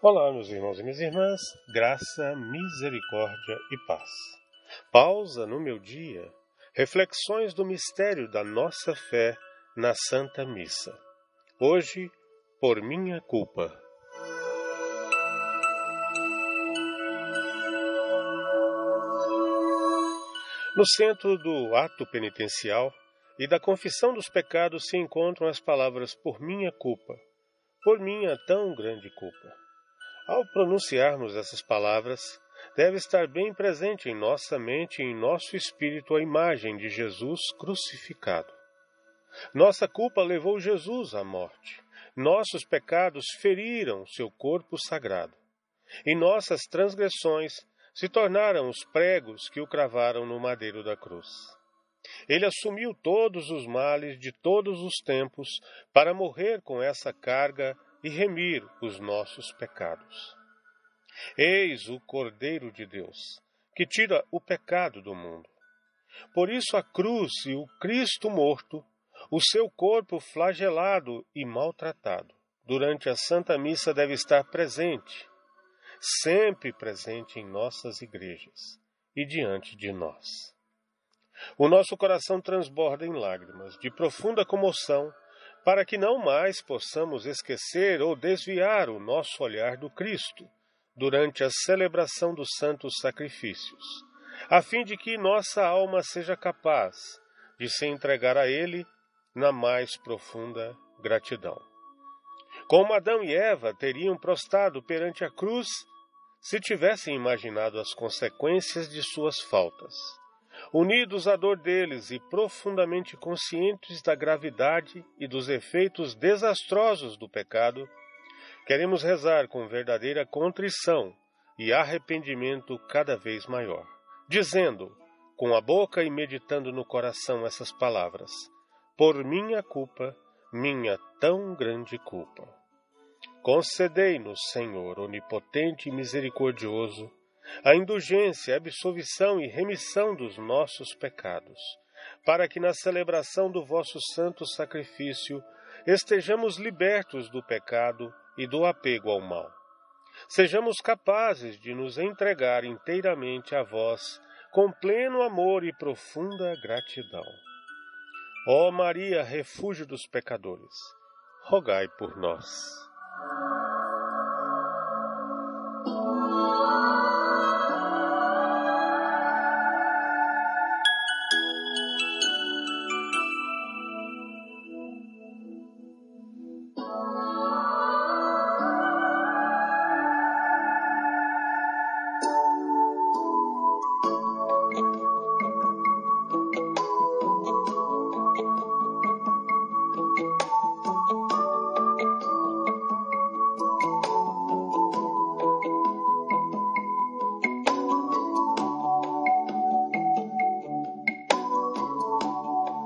Olá, meus irmãos e minhas irmãs, graça, misericórdia e paz. Pausa no meu dia, reflexões do mistério da nossa fé na Santa Missa. Hoje, por minha culpa. No centro do ato penitencial e da confissão dos pecados se encontram as palavras por minha culpa, por minha tão grande culpa. Ao pronunciarmos essas palavras, deve estar bem presente em nossa mente e em nosso espírito a imagem de Jesus crucificado. Nossa culpa levou Jesus à morte. Nossos pecados feriram seu corpo sagrado. E nossas transgressões se tornaram os pregos que o cravaram no madeiro da cruz. Ele assumiu todos os males de todos os tempos para morrer com essa carga e remir os nossos pecados. Eis o Cordeiro de Deus, que tira o pecado do mundo. Por isso a cruz e o Cristo morto, o seu corpo flagelado e maltratado, durante a Santa Missa deve estar presente, sempre presente em nossas igrejas e diante de nós. O nosso coração transborda em lágrimas de profunda comoção para que não mais possamos esquecer ou desviar o nosso olhar do Cristo durante a celebração dos santos sacrifícios, a fim de que nossa alma seja capaz de se entregar a Ele na mais profunda gratidão. Como Adão e Eva teriam prostrado perante a cruz se tivessem imaginado as consequências de suas faltas unidos à dor deles e profundamente conscientes da gravidade e dos efeitos desastrosos do pecado, queremos rezar com verdadeira contrição e arrependimento cada vez maior, dizendo, com a boca e meditando no coração essas palavras: Por minha culpa, minha tão grande culpa. Concedei-nos, Senhor, onipotente e misericordioso, a indulgência, a absolvição e remissão dos nossos pecados, para que na celebração do vosso santo sacrifício estejamos libertos do pecado e do apego ao mal. Sejamos capazes de nos entregar inteiramente a vós, com pleno amor e profunda gratidão. Ó Maria, refúgio dos pecadores, rogai por nós. Thank you.